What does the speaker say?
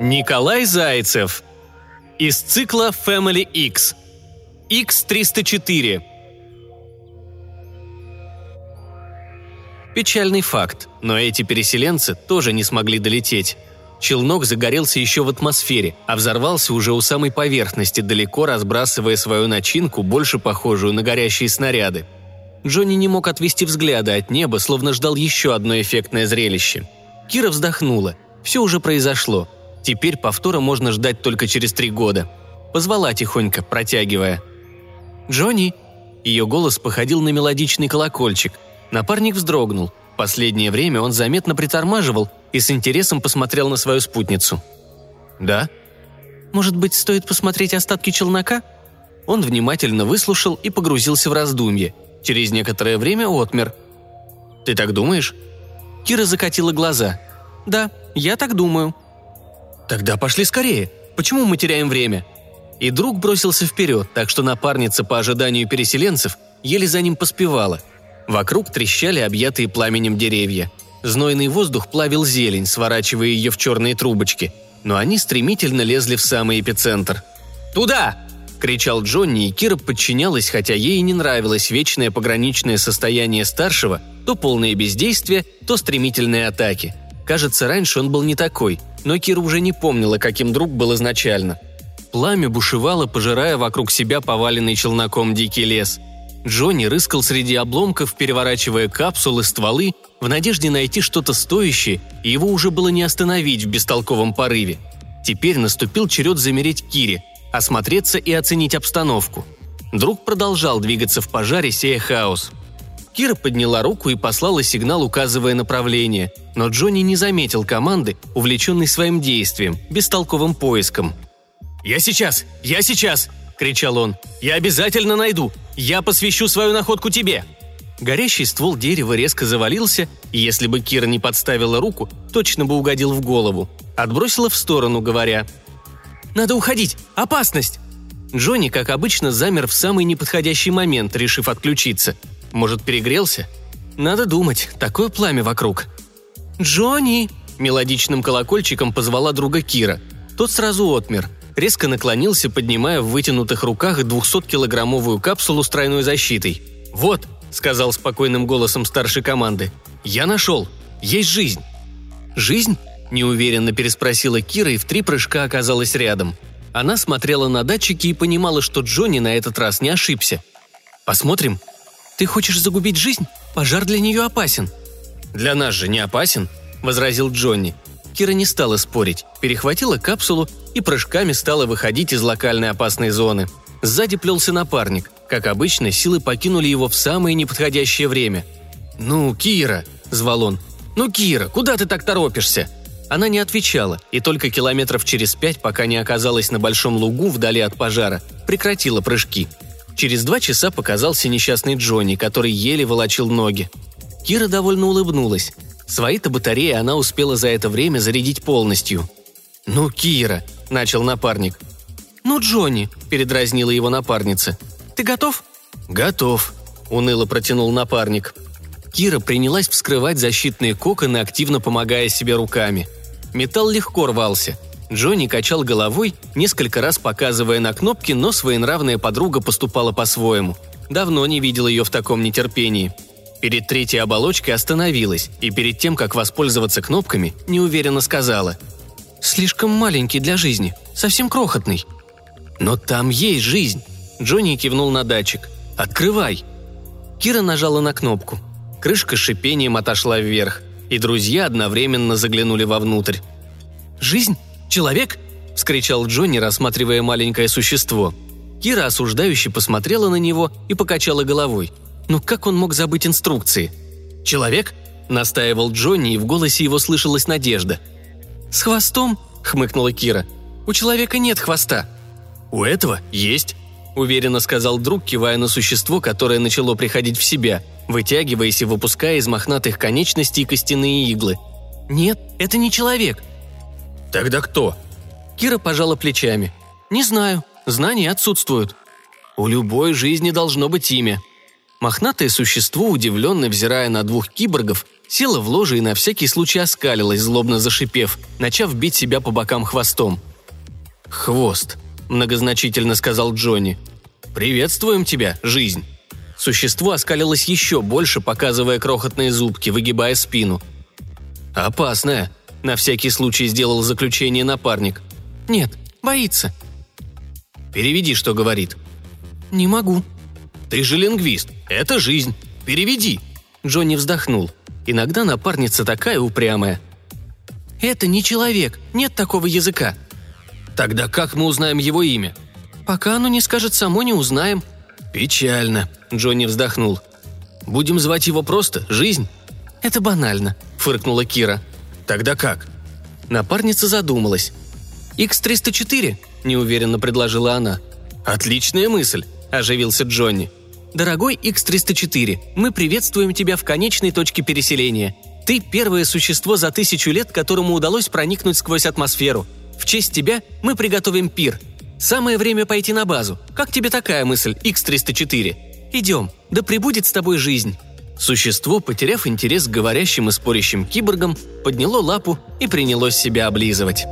Николай Зайцев. Из цикла Family X. X304. Печальный факт, но эти переселенцы тоже не смогли долететь. Челнок загорелся еще в атмосфере, а взорвался уже у самой поверхности, далеко разбрасывая свою начинку, больше похожую на горящие снаряды. Джонни не мог отвести взгляда от неба, словно ждал еще одно эффектное зрелище. Кира вздохнула. Все уже произошло. Теперь повтора можно ждать только через три года. Позвала тихонько, протягивая. «Джонни!» Ее голос походил на мелодичный колокольчик. Напарник вздрогнул. Последнее время он заметно притормаживал и с интересом посмотрел на свою спутницу. «Да?» «Может быть, стоит посмотреть остатки челнока?» Он внимательно выслушал и погрузился в раздумье. Через некоторое время отмер. «Ты так думаешь?» Кира закатила глаза. «Да, я так думаю». «Тогда пошли скорее. Почему мы теряем время?» И друг бросился вперед, так что напарница по ожиданию переселенцев еле за ним поспевала. Вокруг трещали объятые пламенем деревья. Знойный воздух плавил зелень, сворачивая ее в черные трубочки, но они стремительно лезли в самый эпицентр. «Туда!» – кричал Джонни, и Кира подчинялась, хотя ей не нравилось вечное пограничное состояние старшего, то полное бездействие, то стремительные атаки. Кажется, раньше он был не такой, но Кира уже не помнила, каким друг был изначально. Пламя бушевало, пожирая вокруг себя поваленный челноком дикий лес. Джонни рыскал среди обломков, переворачивая капсулы, стволы, в надежде найти что-то стоящее, и его уже было не остановить в бестолковом порыве. Теперь наступил черед замереть Кире, осмотреться и оценить обстановку. Друг продолжал двигаться в пожаре, сея хаос. Кира подняла руку и послала сигнал, указывая направление, но Джонни не заметил команды, увлеченный своим действием, бестолковым поиском. «Я сейчас! Я сейчас!» – кричал он. «Я обязательно найду! Я посвящу свою находку тебе!» Горящий ствол дерева резко завалился, и если бы Кира не подставила руку, точно бы угодил в голову. Отбросила в сторону, говоря «Надо уходить! Опасность!» Джонни, как обычно, замер в самый неподходящий момент, решив отключиться. Может, перегрелся? Надо думать, такое пламя вокруг. «Джонни!» – мелодичным колокольчиком позвала друга Кира. Тот сразу отмер. Резко наклонился, поднимая в вытянутых руках 200-килограммовую капсулу с тройной защитой. «Вот!» – сказал спокойным голосом старшей команды. «Я нашел! Есть жизнь!» «Жизнь?» – неуверенно переспросила Кира и в три прыжка оказалась рядом. Она смотрела на датчики и понимала, что Джонни на этот раз не ошибся. «Посмотрим?» «Ты хочешь загубить жизнь? Пожар для нее опасен». «Для нас же не опасен», – возразил Джонни. Кира не стала спорить, перехватила капсулу и прыжками стала выходить из локальной опасной зоны. Сзади плелся напарник. Как обычно, силы покинули его в самое неподходящее время. «Ну, Кира!» – звал он. «Ну, Кира, куда ты так торопишься?» Она не отвечала, и только километров через пять, пока не оказалась на большом лугу вдали от пожара, прекратила прыжки. Через два часа показался несчастный Джонни, который еле волочил ноги. Кира довольно улыбнулась. Свои-то батареи она успела за это время зарядить полностью. «Ну, Кира», – начал напарник. «Ну, Джонни», – передразнила его напарница. «Ты готов?» «Готов», – уныло протянул напарник. Кира принялась вскрывать защитные коконы, активно помогая себе руками. Металл легко рвался. Джонни качал головой, несколько раз показывая на кнопки, но своенравная подруга поступала по-своему. Давно не видел ее в таком нетерпении – Перед третьей оболочкой остановилась и перед тем, как воспользоваться кнопками, неуверенно сказала «Слишком маленький для жизни, совсем крохотный». «Но там есть жизнь!» Джонни кивнул на датчик. «Открывай!» Кира нажала на кнопку. Крышка с шипением отошла вверх, и друзья одновременно заглянули вовнутрь. «Жизнь? Человек?» – вскричал Джонни, рассматривая маленькое существо. Кира осуждающе посмотрела на него и покачала головой – но как он мог забыть инструкции? «Человек?» – настаивал Джонни, и в голосе его слышалась надежда. «С хвостом?» – хмыкнула Кира. «У человека нет хвоста». «У этого есть», – уверенно сказал друг, кивая на существо, которое начало приходить в себя, вытягиваясь и выпуская из мохнатых конечностей костяные иглы. «Нет, это не человек». «Тогда кто?» Кира пожала плечами. «Не знаю. Знания отсутствуют». «У любой жизни должно быть имя», Мохнатое существо, удивленно взирая на двух киборгов, села в ложе и на всякий случай оскалилась, злобно зашипев, начав бить себя по бокам хвостом. «Хвост», – многозначительно сказал Джонни. «Приветствуем тебя, жизнь». Существо оскалилось еще больше, показывая крохотные зубки, выгибая спину. «Опасная», – на всякий случай сделал заключение напарник. «Нет, боится». «Переведи, что говорит». «Не могу». «Ты же лингвист. Это жизнь. Переведи». Джонни вздохнул. Иногда напарница такая упрямая. «Это не человек. Нет такого языка». «Тогда как мы узнаем его имя?» «Пока оно не скажет само, не узнаем». «Печально», — Джонни вздохнул. «Будем звать его просто «Жизнь»?» «Это банально», — фыркнула Кира. «Тогда как?» Напарница задумалась. «Х-304», — неуверенно предложила она. «Отличная мысль», — оживился Джонни. «Дорогой Х-304, мы приветствуем тебя в конечной точке переселения. Ты первое существо за тысячу лет, которому удалось проникнуть сквозь атмосферу. В честь тебя мы приготовим пир. Самое время пойти на базу. Как тебе такая мысль, Х-304? Идем, да пребудет с тобой жизнь». Существо, потеряв интерес к говорящим и спорящим киборгам, подняло лапу и принялось себя облизывать.